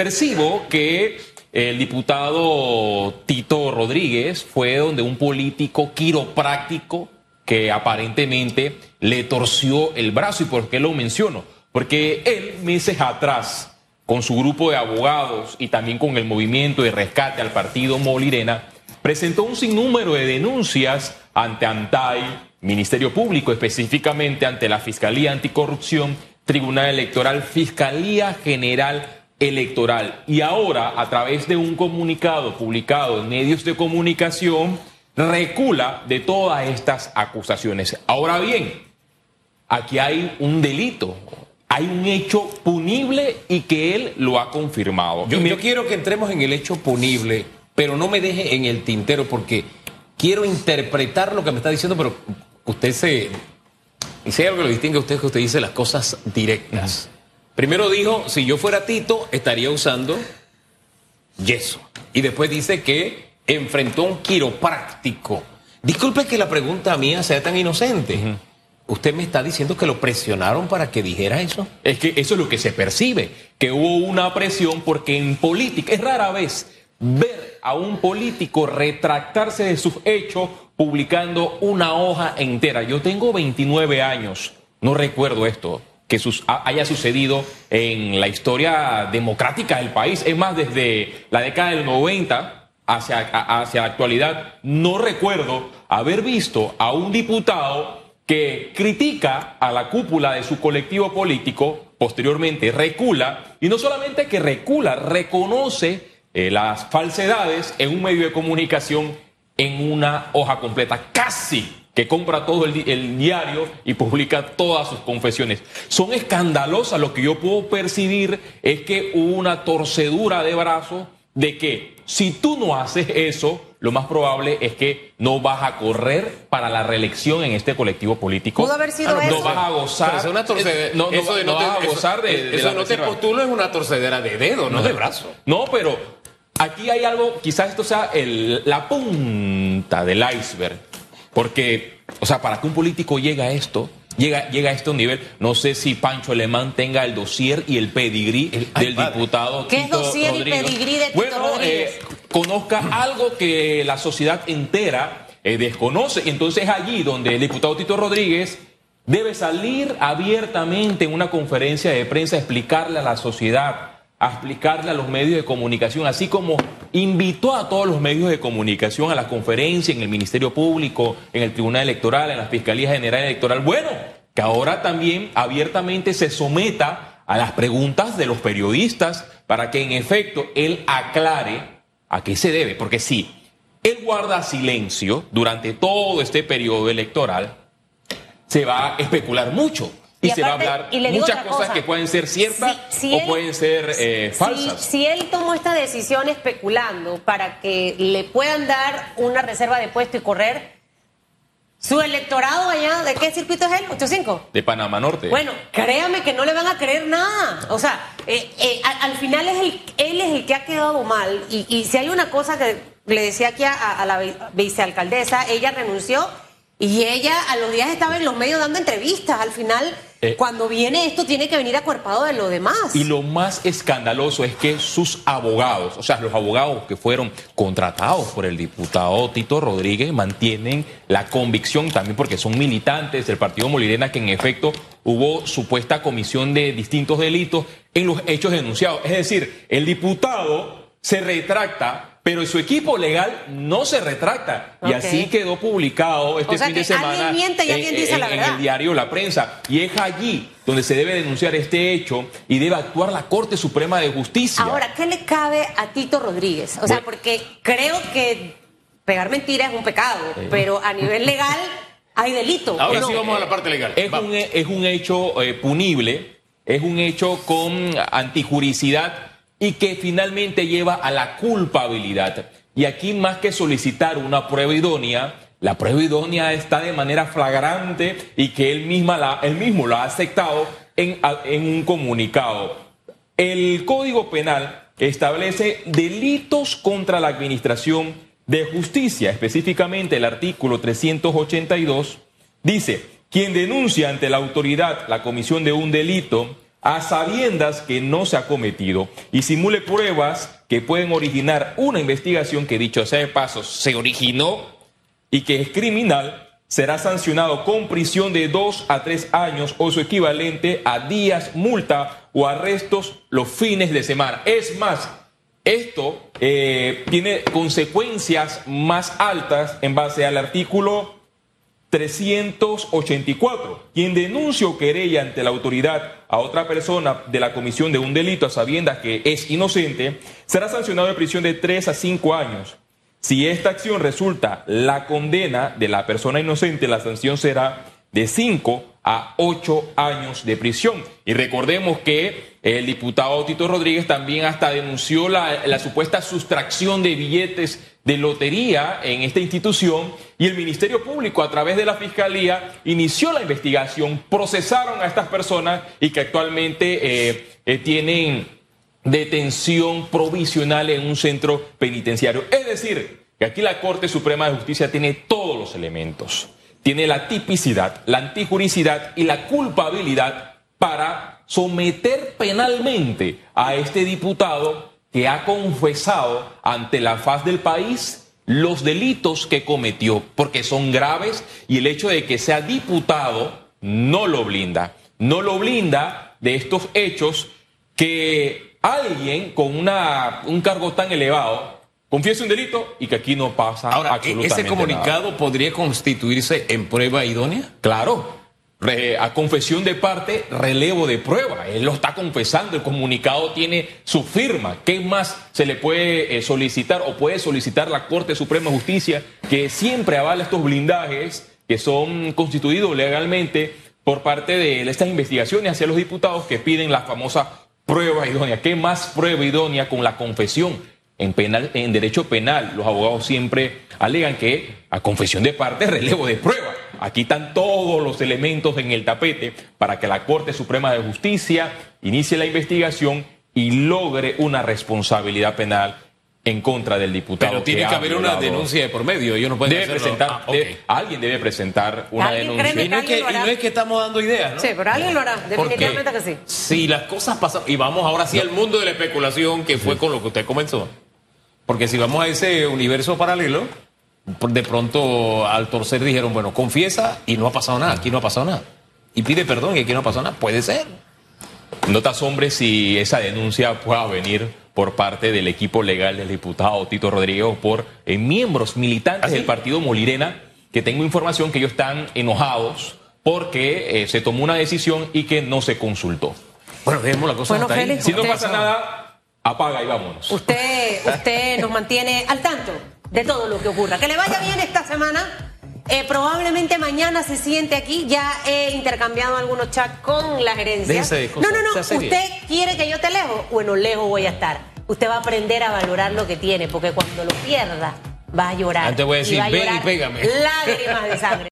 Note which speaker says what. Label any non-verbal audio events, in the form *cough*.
Speaker 1: percibo que el diputado Tito Rodríguez fue donde un político quiropráctico que aparentemente le torció el brazo. ¿Y por qué lo menciono? Porque él, meses atrás, con su grupo de abogados y también con el movimiento de rescate al partido Molirena, presentó un sinnúmero de denuncias ante ANTAI, Ministerio Público, específicamente ante la Fiscalía Anticorrupción, Tribunal Electoral, Fiscalía General Electoral. Y ahora, a través de un comunicado publicado en medios de comunicación, recula de todas estas acusaciones. Ahora bien, aquí hay un delito, hay un hecho punible y que él lo ha confirmado.
Speaker 2: Yo, yo quiero que entremos en el hecho punible, pero no me deje en el tintero porque quiero interpretar lo que me está diciendo, pero usted se... Y si hay algo que lo distingue a usted es que usted dice las cosas directas. Primero dijo, si yo fuera Tito, estaría usando yeso. Y después dice que enfrentó a un quiropráctico. Disculpe que la pregunta mía sea tan inocente. ¿Usted me está diciendo que lo presionaron para que dijera eso?
Speaker 1: Es que eso es lo que se percibe, que hubo una presión porque en política es rara vez ver a un político retractarse de sus hechos publicando una hoja entera. Yo tengo 29 años, no recuerdo esto que haya sucedido en la historia democrática del país. Es más, desde la década del 90 hacia, hacia la actualidad, no recuerdo haber visto a un diputado que critica a la cúpula de su colectivo político, posteriormente recula, y no solamente que recula, reconoce eh, las falsedades en un medio de comunicación en una hoja completa, casi que compra todo el, el, diario y publica todas sus confesiones. Son escandalosas, lo que yo puedo percibir es que hubo una torcedura de brazo de que si tú no haces eso, lo más probable es que no vas a correr para la reelección en este colectivo político.
Speaker 3: Pudo haber sido
Speaker 1: no,
Speaker 3: eso.
Speaker 1: No vas a gozar.
Speaker 2: una torcedera. No,
Speaker 1: eso de no, vas a gozar de, de,
Speaker 2: eso
Speaker 1: la
Speaker 2: no te
Speaker 1: reserva.
Speaker 2: postulo es una torcedera de dedo, no de brazo.
Speaker 1: No, pero aquí hay algo, quizás esto sea el, la punta del iceberg, porque, o sea, para que un político llegue a esto, llega, llega a este nivel, no sé si Pancho Alemán tenga el dossier y el pedigrí
Speaker 2: El-
Speaker 1: del
Speaker 2: ay,
Speaker 1: diputado
Speaker 3: ¿Qué es
Speaker 1: Tito
Speaker 3: dossier y
Speaker 1: Rodríguez.
Speaker 3: pedigrí de Tito
Speaker 1: bueno,
Speaker 3: Rodríguez?
Speaker 1: eh, conozca algo que la sociedad entera eh, desconoce, entonces allí donde el diputado Tito Rodríguez debe salir abiertamente en una conferencia de prensa a explicarle a la sociedad, a explicarle a los medios de comunicación, así como invitó a todos los medios de comunicación a la conferencia en el Ministerio Público, en el Tribunal Electoral, en la Fiscalía General Electoral. Bueno, que ahora también abiertamente se someta a las preguntas de los periodistas para que en efecto él aclare a qué se debe, porque si él guarda silencio durante todo este periodo electoral, se va a especular mucho. Y,
Speaker 3: Y
Speaker 1: se va a
Speaker 3: aparte,
Speaker 1: hablar
Speaker 3: y le digo
Speaker 1: muchas cosas
Speaker 3: cosa.
Speaker 1: que pueden ser ciertas
Speaker 3: Si- si
Speaker 1: o
Speaker 3: él-
Speaker 1: pueden ser eh, falsas.
Speaker 3: Si, él tomó esta decisión especulando para que le puedan dar una reserva de puesto y correr, su electorado allá, ¿de qué circuito es él? ¿85?
Speaker 1: De Panamá Norte.
Speaker 3: Bueno, créame que no le van a creer nada. O sea, eh, eh, al, final es el, él es el que ha quedado mal. Y, y si hay una cosa que le decía aquí a, a la vi- vicealcaldesa, ella renunció y ella a los días estaba en los medios dando entrevistas. Al final,
Speaker 1: Eh.
Speaker 3: cuando viene esto, tiene que venir acuerpado de lo demás.
Speaker 1: Y lo más escandaloso es que sus abogados, o sea, los abogados que fueron contratados por el diputado Tito Rodríguez, mantienen la convicción también porque son militantes del partido Molirena que en efecto hubo supuesta comisión de distintos delitos en los hechos denunciados. Es decir, el diputado se retracta. Pero su equipo legal no se retracta. Y así quedó publicado este
Speaker 3: O sea
Speaker 1: fin de
Speaker 3: que alguien
Speaker 1: semana
Speaker 3: miente y
Speaker 1: en-
Speaker 3: alguien dice
Speaker 1: en-
Speaker 3: la
Speaker 1: en el diario La Prensa. Y es allí donde se debe denunciar este hecho y debe actuar la Corte Suprema de Justicia.
Speaker 3: Ahora, ¿qué le cabe a Tito Rodríguez? O sea,
Speaker 1: Bueno.
Speaker 3: porque creo que pegar mentiras es un pecado, pero a nivel legal hay delito.
Speaker 2: Ahora
Speaker 3: ¿o
Speaker 2: sí vamos a la parte legal.
Speaker 1: es, un, es un hecho eh, punible, es un hecho con antijuricidad y que finalmente lleva a la culpabilidad. Y aquí más que solicitar una prueba idónea, la prueba idónea está de manera flagrante y que él, misma la, él mismo la ha aceptado en, en un comunicado. El Código Penal establece delitos contra la administración de justicia, específicamente el artículo 382, dice, quien denuncia ante la autoridad la comisión de un delito a sabiendas que no se ha cometido y simule pruebas que pueden originar una investigación que dicho sea de paso se originó y que es criminal, será sancionado con prisión de dos a tres años o su equivalente a días, multa o arrestos los fines de semana. Es más, esto eh, tiene consecuencias más altas en base al artículo 384. Quien denuncia o querella ante la autoridad a otra persona de la comisión de un delito a sabiendas que es inocente, será sancionado de prisión de 3 a 5 años. Si esta acción resulta la condena de la persona inocente, la sanción será de 5 a 8 años de prisión. Y recordemos que el diputado Tito Rodríguez también hasta denunció la, la supuesta sustracción de billetes de lotería en esta institución y el Ministerio Público a través de la Fiscalía inició la investigación, procesaron a estas personas y que actualmente eh, eh, tienen detención provisional en un centro penitenciario. Es decir, que aquí la Corte Suprema de Justicia tiene todos los elementos. Tiene la tipicidad, la antijuricidad y la culpabilidad para someter penalmente a este diputado que ha confesado ante la faz del país los delitos que cometió, porque son graves y el hecho de que sea diputado no lo blinda, no lo blinda de estos hechos que alguien con una, un cargo tan elevado confiese un delito y que aquí no pasa
Speaker 2: Ahora,
Speaker 1: absolutamente
Speaker 2: ¿ese comunicado
Speaker 1: nada.
Speaker 2: podría constituirse en prueba idónea?
Speaker 1: Claro, Re- a confesión de parte, relevo de prueba. Él lo está confesando, el comunicado tiene su firma. ¿Qué más se le puede eh, solicitar o puede solicitar la Corte Suprema de Justicia que siempre avala estos blindajes que son constituidos legalmente por parte de estas investigaciones hacia los diputados que piden la famosa prueba idónea? ¿Qué más prueba idónea con la confesión? En, penal, en derecho penal, los abogados siempre alegan que a confesión de parte, *laughs* relevo de prueba. Aquí están todos los elementos en el tapete para que la Corte Suprema de Justicia inicie la investigación y logre una responsabilidad penal en contra del diputado.
Speaker 2: Pero tiene que haber una denuncia de por medio. Ellos no pueden
Speaker 1: Debe
Speaker 2: hacerlo.
Speaker 1: presentar,
Speaker 2: Ah,
Speaker 1: debe- alguien debe presentar una denuncia.
Speaker 2: Y no, es que, y no es que estamos dando ideas, ¿no?
Speaker 3: Sí, pero alguien lo hará,
Speaker 2: Porque
Speaker 3: definitivamente que sí.
Speaker 2: Si las cosas pasan, y vamos ahora sí al mundo de la especulación, que fue con lo que usted comenzó. Porque si vamos a ese universo paralelo, de pronto al torcer dijeron, bueno, confiesa y no ha pasado nada, aquí no ha pasado nada. Y pide perdón y aquí no ha pasado nada. Puede ser.
Speaker 1: No te asombres si esa denuncia pueda venir por parte del equipo legal del diputado Tito Rodríguez o por eh, miembros militantes
Speaker 2: ¿Ah,
Speaker 1: del partido Molirena, que tengo información que ellos están enojados porque eh, se tomó una decisión y que no se consultó.
Speaker 2: Bueno, dejemos la cosa
Speaker 3: Bueno,
Speaker 2: hasta ahí.
Speaker 3: Félix,
Speaker 1: Si no pasa nada, apaga y vámonos.
Speaker 3: Usted, usted nos mantiene al tanto de todo lo que ocurra. Que le vaya bien esta semana. Eh, probablemente mañana se siente aquí. Ya he intercambiado algunos chats con la gerencia. No, no, no. ¿Usted quiere que yo te lejos? Bueno, lejos voy a estar. Usted va a aprender a valorar lo que tiene, porque cuando lo pierda, va a llorar.
Speaker 2: Antes voy a decir,
Speaker 3: va
Speaker 2: ven y
Speaker 3: llorar
Speaker 2: pégame.
Speaker 3: Lágrimas de sangre.